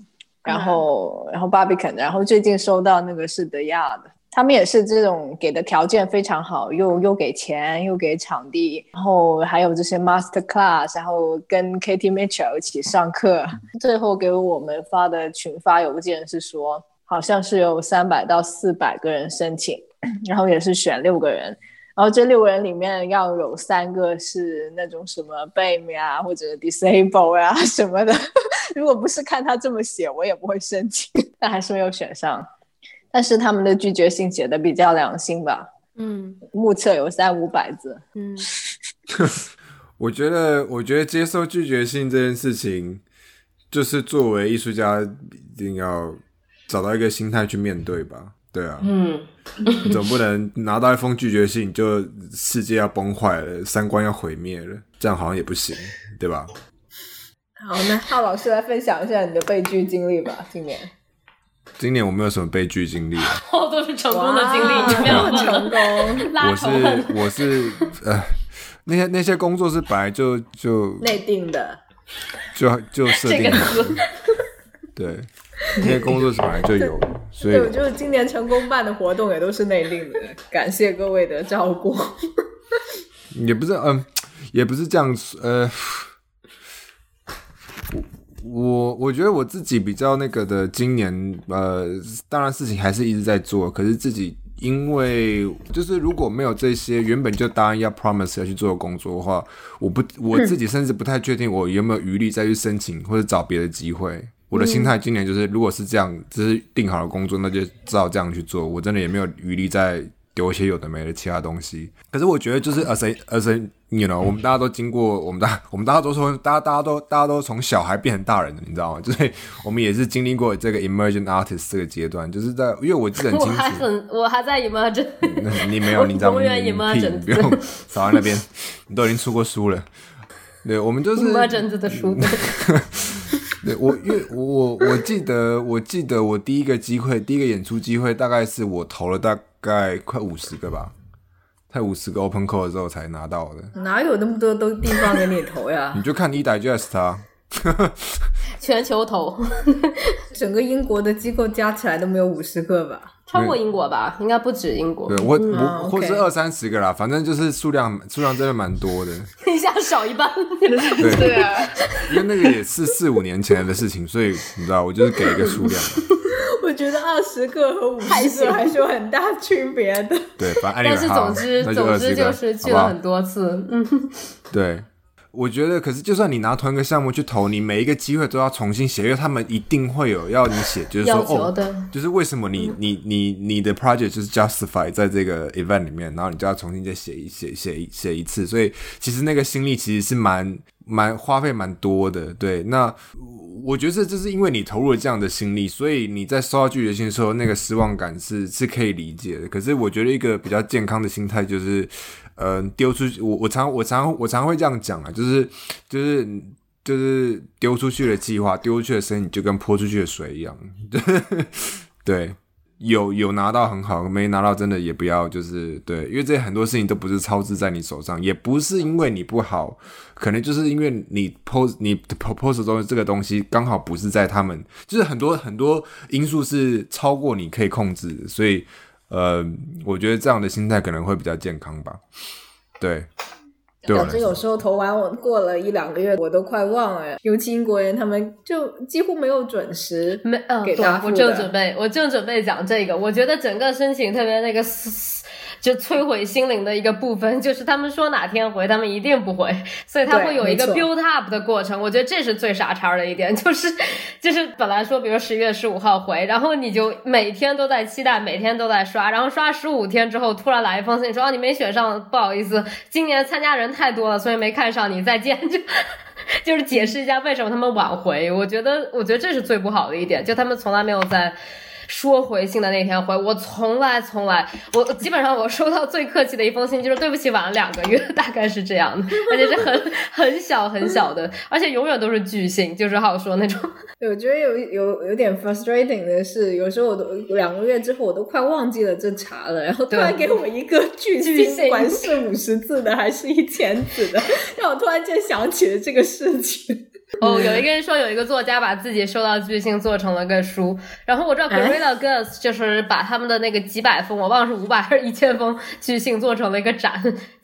然后，然后 Barbican，然后最近收到那个是德亚的，他们也是这种给的条件非常好，又又给钱，又给场地，然后还有这些 master class，然后跟 Katie Mitchell 一起上课，最后给我们发的群发邮件是说，好像是有三百到四百个人申请，然后也是选六个人。然后这六个人里面要有三个是那种什么 BAME 啊，或者 disable 啊什么的。如果不是看他这么写，我也不会申请。但还是没有选上。但是他们的拒绝信写的比较良心吧，嗯目测有三五百字。嗯，我觉得，我觉得接受拒绝信这件事情，就是作为艺术家一定要找到一个心态去面对吧。对啊，嗯，你总不能拿到一封拒绝信就世界要崩坏了，三观要毁灭了，这样好像也不行，对吧？好，那 浩老师来分享一下你的被拒经历吧。今年今年我没有什么被拒经历啊，好多是成功的经历，你不要哇忘了成功，我。是我是呃，那些那些工作是本来就就内定的，就就设定好的，词，对，那些工作是本来就有的，所以对，我就是今年成功办的活动也都是内定的，感谢各位的照顾。也不是嗯、也不是这样说呃，我我觉得我自己比较那个的，今年呃，当然事情还是一直在做，可是自己因为就是如果没有这些原本就答应要 promise 要去做的工作的话，我不我自己甚至不太确定我有没有余力再去申请或者找别的机会。我的心态今年就是，如果是这样，只是定好了工作，那就照这样去做。我真的也没有余力再丢一些有的没的其他东西。可是我觉得就是 as a as a you know，我们大家都经过，我们大 我们大家都说，大家大家都大家都从小孩变成大人的，你知道吗？就是我们也是经历过这个 emerging artist 这个阶段，就是在因为我记得很清楚，还很，我还在 emerge。那你没有，你在永远你屁 emergent 不用少在那边，你都已经出过书了。对，我们就是 emergent 的书，对我，因为我我我记得，我记得我第一个机会，第一个演出机会，大概是我投了大概快五十个吧，才五十个 open call 之后才拿到的。哪有那么多都地方给你投呀 你？就看 e digest 啊，全球投，整个英国的机构加起来都没有五十个吧？超过英国吧？应该不止英国对，我啊我或是二三十个啦，反正就是数量数量真的蛮多的。一下少一半。对，对啊，因为那个也是四五年前的事情，所以你知道，我就是给一个数量。我觉得二十个和五十个还是有很大 区别的。对，反正但是总之，那就20总之就是去了很多次。嗯，对，我觉得，可是就算你拿同一个项目去投，你每一个机会都要重新写，因为他们一定会有要你写，就是说哦，就是为什么你你你你的 project 就是 justify 在这个 event 里面，然后你就要重新再写一写写一写一次，所以其实那个心力其实是蛮蛮花费蛮多的。对，那我觉得这就是因为你投入了这样的心力，所以你在收到拒绝信的时候，那个失望感是是可以理解的。可是我觉得一个比较健康的心态就是，呃，丢出去，我我常我常我常会这样讲啊，就是就是就是丢出去的计划，丢出去的声音就跟泼出去的水一样，对。有有拿到很好，没拿到真的也不要，就是对，因为这很多事情都不是操之在你手上，也不是因为你不好，可能就是因为你 pose 你 propose 中这个东西刚好不是在他们，就是很多很多因素是超过你可以控制，所以呃，我觉得这样的心态可能会比较健康吧。对，对我来说，导致有时候投完我过了一两个月，我都快忘了。尤其英国人，他们就几乎没有准时没，嗯，对给答，复我正准备，我正准备讲这个。我觉得整个申请特别那个嘶，就摧毁心灵的一个部分，就是他们说哪天回，他们一定不回，所以他会有一个 build up 的过程。我觉得这是最傻叉的一点，就是就是本来说，比如十一月十五号回，然后你就每天都在期待，每天都在刷，然后刷十五天之后，突然来一封信说、啊、你没选上，不好意思，今年参加人太多了，所以没看上你，再见。就就是解释一下为什么他们晚回。我觉得，我觉得这是最不好的一点，就他们从来没有在说回信的那天回，我从来从来，我基本上我收到最客气的一封信就是对不起晚了两个月，大概是这样的，而且是很很小很小的，而且永远都是巨信，就是好说那种。我觉得有有有点 frustrating 的是，有时候我都两个月之后我都快忘记了这茬了，然后突然给我一个巨信，不管是五十字的还是一千字的，让我突然间想起了这个事情。哦，有一个人说有一个作家把自己收到巨星做成了个书，然后我知道 Gorilla Girls 就是把他们的那个几百封，我忘了是五百还是一千封巨星做成了一个展，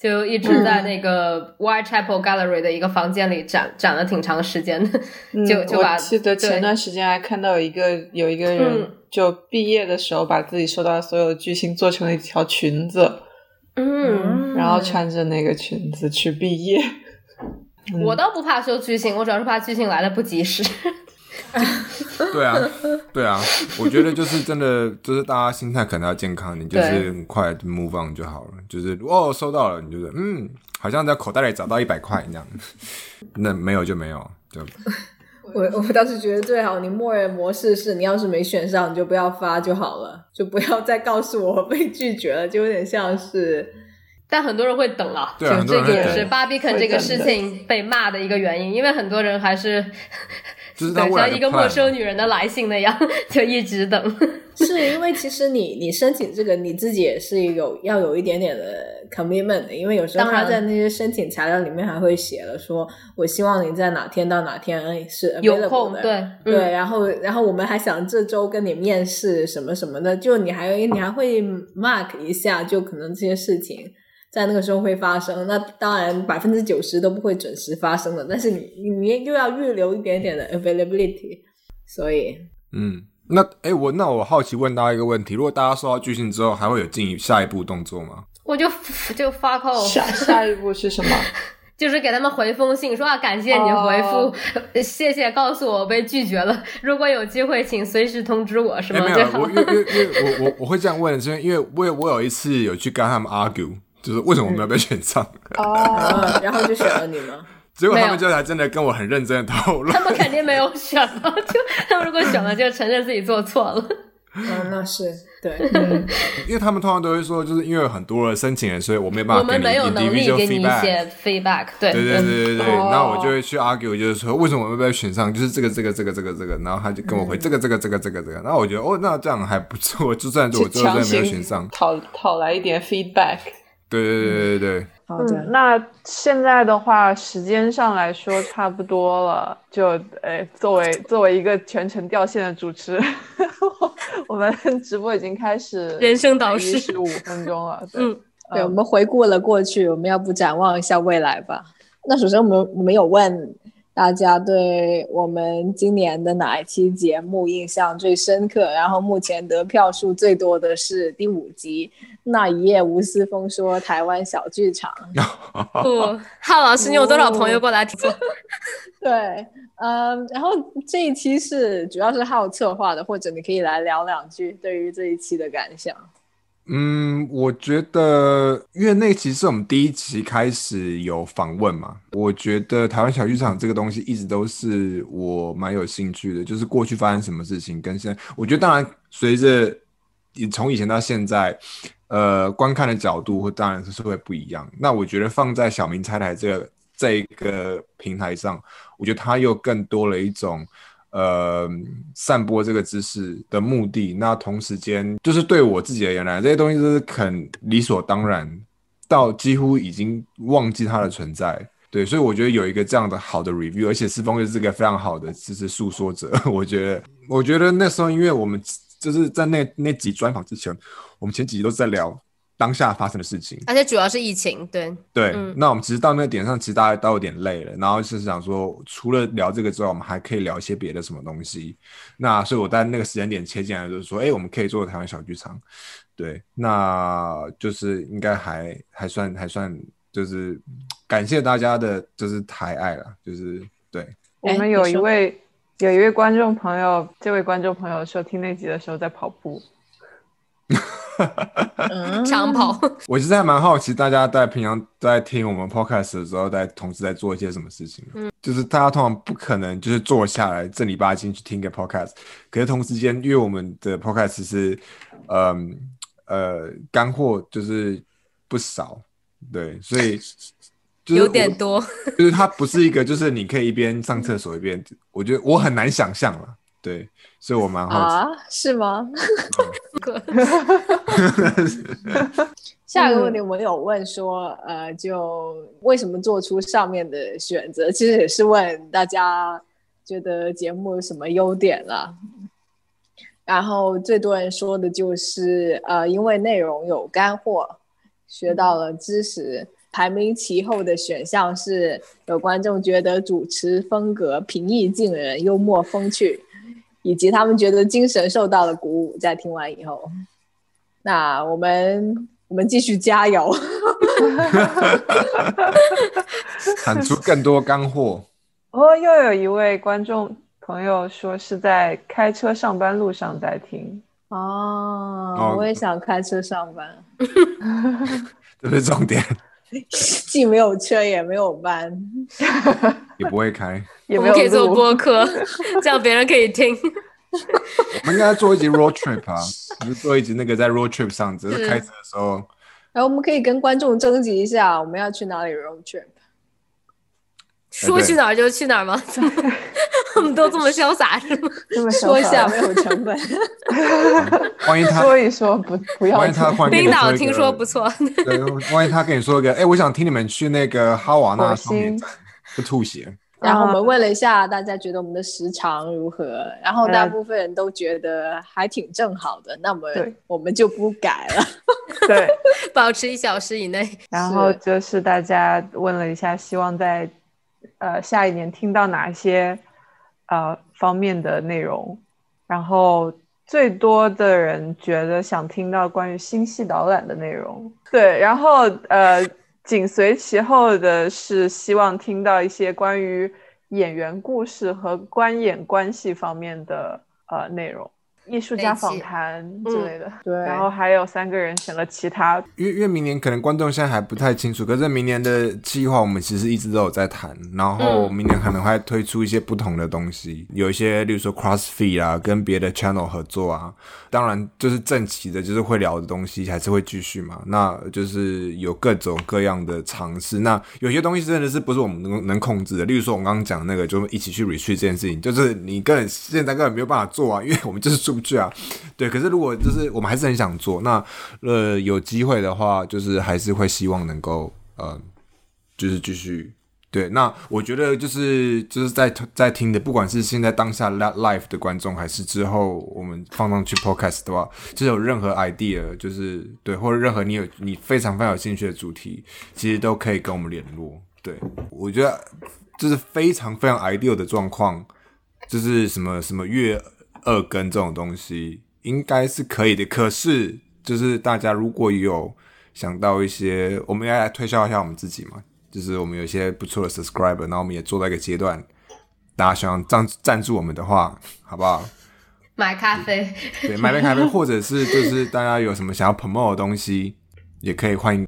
就一直在那个 Whitechapel Gallery 的一个房间里展展了挺长时间的。就就把我记得前段时间还看到有一个有一个人就毕业的时候把自己收到的所有的巨星做成了一条裙子，嗯，然后穿着那个裙子去毕业。我倒不怕收巨信，我主要是怕巨信来的不及时。对啊，对啊，我觉得就是真的，就是大家心态可能要健康，你就是很快 move on 就好了。就是哦，收到了，你就是嗯，好像在口袋里找到一百块一样。那没有就没有，就 我我倒是觉得最好，你默认模式是，你要是没选上，你就不要发就好了，就不要再告诉我被拒绝了，就有点像是。但很多人会等啊，对这个也是很多人会等 Barbican 这个事情被骂的一个原因，因为很多人还是 像一个陌生女人的来信那样，就一直等。是因为其实你你申请这个你自己也是有要有一点点的 commitment 的，因为有时候当他在那些申请材料里面还会写了说，我希望你在哪天到哪天哎是有空的对对，嗯然后然后我们还想这周跟你面试什么什么的，就你还你还会 mark 一下，就可能这些事情。在那个时候会发生，那当然百分之九十都不会准时发生的，但是你你又要预留一点点的 availability，所以嗯。那哎，我那我好奇问大家一个问题：如果大家收到拒信之后，还会有进一下一步动作吗？我就 就发扣，下下一步是什么？就是给他们回封信，说啊感谢你回复，哦谢谢告诉我被拒绝了，如果有机会请随时通知我，是哎，吗？没有，我因为因为我我我会这样问，是因为我有我有一次有去跟他们 argue，就是为什么我没有被选上，哦，嗯，然后就选了你吗？结果他们就才真的跟我很认真的讨论。他。们肯定没有选了，就 他们如果选了，就承认自己做错了。嗯，那是对，因为他们通常都会说，就是因为有很多的申请人，所以我没办法给你们没有能力 individual 给你 feedback。写 feedback，对。对对对对对，哦然后我就会去 argue，就是说为什么我没被选上，就是这个这个这个这个这个，然后他就跟我回这个这个这个这个这个，然后我觉得哦，那这样还不错，就算是我去最后强真的没有选上，讨讨来一点 feedback。对对对对对对，好的嗯，，那现在的话，时间上来说差不多了。就哎，作为作为一个全程掉线的主持人，我们直播已经开始人生导师十五分钟了。对，嗯对，我们回顾了过去，我们要不展望一下未来吧？那首先，我们我们有问大家对我们今年的哪一期节目印象最深刻，然后目前得票数最多的是第五集《那一夜吴思峰说台湾小剧场》。不，浩老师，你有多少朋友过来听？对，嗯，然后这一期是主要是浩策划的，或者你可以来聊两句对于这一期的感想。嗯，我觉得，因为那其实是我们第一期开始有访问嘛，我觉得台湾小剧场这个东西一直都是我蛮有兴趣的，就是过去发生什么事情跟现在，我觉得当然随着你从以前到现在，呃，观看的角度会当然是会不一样。那我觉得放在小明拆台这个这一个平台上，我觉得它又更多了一种。呃，散播这个知识的目的，那同时间就是对我自己而言来，这些东西都是很理所当然，到几乎已经忘记它的存在。对，所以我觉得有一个这样的好的 review，而且思峰又是个非常好的知识诉说者。我觉得，我觉得那时候，因为我们就是在那那集专访之前，我们前几集都在聊当下发生的事情。而且主要是疫情，对，对，嗯。那我们其实到那个点上，其实大家都有点累了，然后就是想说，除了聊这个之外，我们还可以聊一些别的什么东西。那所以我在那个时间点切进来，就是说，哎，我们可以做台湾小剧场，对，那就是应该还还算还算，就是感谢大家的，就是抬爱了，就是对，我们有一位有一位观众朋友，这位观众朋友说听那集的时候在跑步，嗯长跑。我其实还蛮好奇，大家在平常在听我们 podcast 的时候，在同时在做一些什么事情。嗯，就是大家通常不可能就是坐下来正儿八经去听个 podcast，可是同时间，因为我们的 podcast 是，嗯呃干货就是不少，对，所以 就是有点多，就是它不是一个，就是你可以一边上厕所一边，我觉得我很难想象了，对，所以我蛮好奇。啊，是吗？下一个问题，我有问说，呃，就为什么做出上面的选择？其实也是问大家觉得节目有什么优点了。然后最多人说的就是，呃，因为内容有干货，学到了知识。排名其后的选项是有观众觉得主持风格平易近人、幽默风趣，以及他们觉得精神受到了鼓舞。在听完以后，那我们我们继续加油。产出更多干货。哦，又有一位观众朋友说是在开车上班路上在听，哦，我也想开车上班，这是重点，既没有车也没有班。也不会开。也没有我们可以做。播客，这样别人可以听。我们应该做一集 road trip 啊，就是做一集那个在 road trip 上，只是是开车的时候，然后我们可以跟观众征集一下，我们要去哪里 road trip。说去哪儿就去哪儿吗？我们都这么潇洒是吗？这么说一下，潇洒没有成本。万一他，说一说，不不要万一他冰岛听说不，错，对，万一他跟你说一个，哎，我想听你们去那个哈瓦那火双年星展，就吐血。然后我们问了一下大家觉得我们的时长如何，然后大部分人都觉得还挺正好的，那么我们就不改了。对。保持一小时以内。然后就是大家问了一下，希望在呃下一年听到哪些呃方面的内容，然后最多的人觉得想听到关于星系导览的内容，对，然后呃紧随其后的是希望听到一些关于演员故事和观演关系方面的呃内容。艺术家访谈之类的，对。然后还有三个人选了其他，因为因为明年可能观众现在还不太清楚，可是明年的计划我们其实一直都有在谈，然后明年可能会推出一些不同的东西，有一些例如说 CrossFit 啊，跟别的 channel 合作啊，当然就是正奇的，就是会聊的东西还是会继续嘛，那就是有各种各样的尝试，那有些东西真的是不是我们能能控制的，例如说我们刚刚讲那个，就是一起去 retreat 这件事情，就是你根本现在根本没有办法做啊，因为我们就是出不去啊，对，可是如果就是我们还是很想做，那呃有机会的话，就是还是会希望能够呃，就是继续对。那我觉得就是就是在在听的，不管是现在当下 li- live 的观众，还是之后我们放上去 podcast 的话，就是有任何 idea，就是对，或者任何你有你非常非常有兴趣的主题，其实都可以跟我们联络。对我觉得就是非常非常 ideal 的状况，就是什么什么月二更这种东西，应该是可以的。可是，就是大家如果有想到一些，我们要来推销一下我们自己嘛，就是我们有一些不错的 subscriber，然后我们也做到一个阶段，大家想赞赞助我们的话，好不好？买咖啡，对，买杯咖啡，或者是就是大家有什么想要 promote 的东西，也可以欢迎。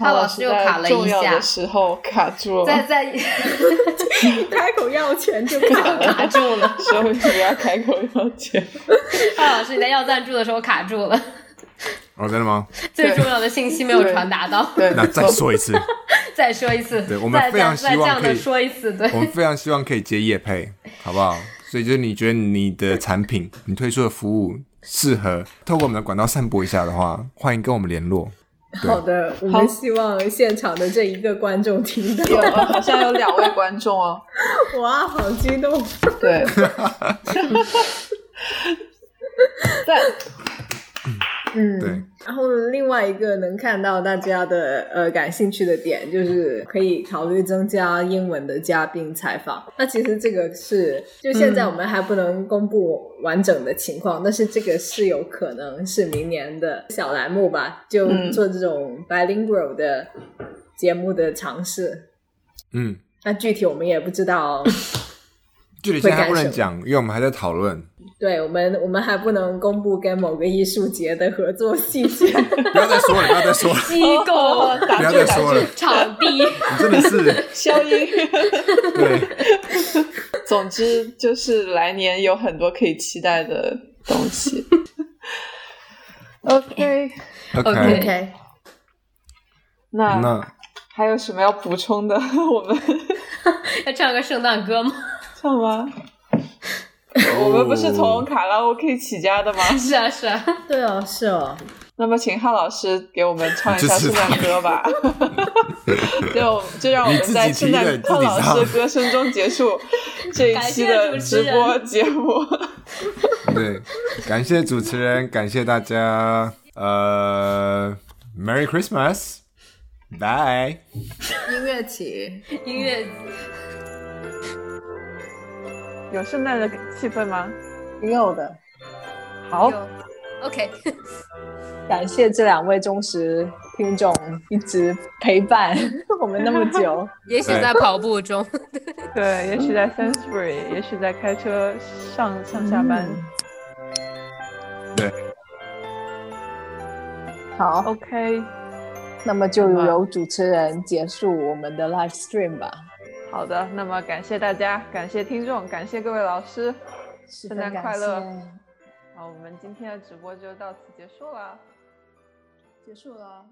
他老师又卡了一下重要的，时候卡住了，在在 开口要钱就 卡住了。所以为什么要开口要钱？他老师你在要赞助的时候卡住了，哦，真的吗？最重要的信息没有传达到。对，那再说一次，再说一次，对我们非常希望可以说一次，对我。们非常希望可以接业配，好不好？所以就是你觉得你的产品、你推出的服务适合透过我们的管道散播一下的话，欢迎跟我们联络。对好的，我们希望现场的这一个观众听到。有好像有两位观众哦，哇，好激动！对，在嗯，对。然后另外一个能看到大家的呃感兴趣的点，就是可以考虑增加英文的嘉宾采访。那其实这个是就现在我们还不能公布完整的情况，但是这个是有可能是明年的小栏目吧，就嗯做这种 bilingual 的节目的尝试。嗯，那具体我们也不知道哦。距离现在不能讲，因为我们还在讨论。对我们，我们还不能公布跟某个艺术节的合作细节。不要再说了，不要再说了，机构不要住打再说了住，，场地，你真的是 消音。对。总之就是来年有很多可以期待的东西。OK，OK，OK，那那还有什么要补充的？我们要唱个圣诞歌吗？唱吗？我们不是从卡拉 OK 起家的吗？是啊，是啊，对哦，是哦，那么请汉老师给我们唱一下圣诞歌吧。就就让我们在圣诞老师的歌声中结束这一期的直播节目。对，感谢主持人，感谢大家，呃，Merry Christmas，Bye。音乐起，音乐有圣诞的气氛吗？挺有的。好，OK，感谢这两位忠实听众一直陪伴 我们那么久。也许在跑步中，对，也许在 Sainsbury，也许在开车上上下班。对，好，OK，那么就由主持人结束我们的 live stream 吧。好的，那么感谢大家，感谢听众，感谢各位老师。圣诞快乐好，我们今天的直播就到此结束了。结束了。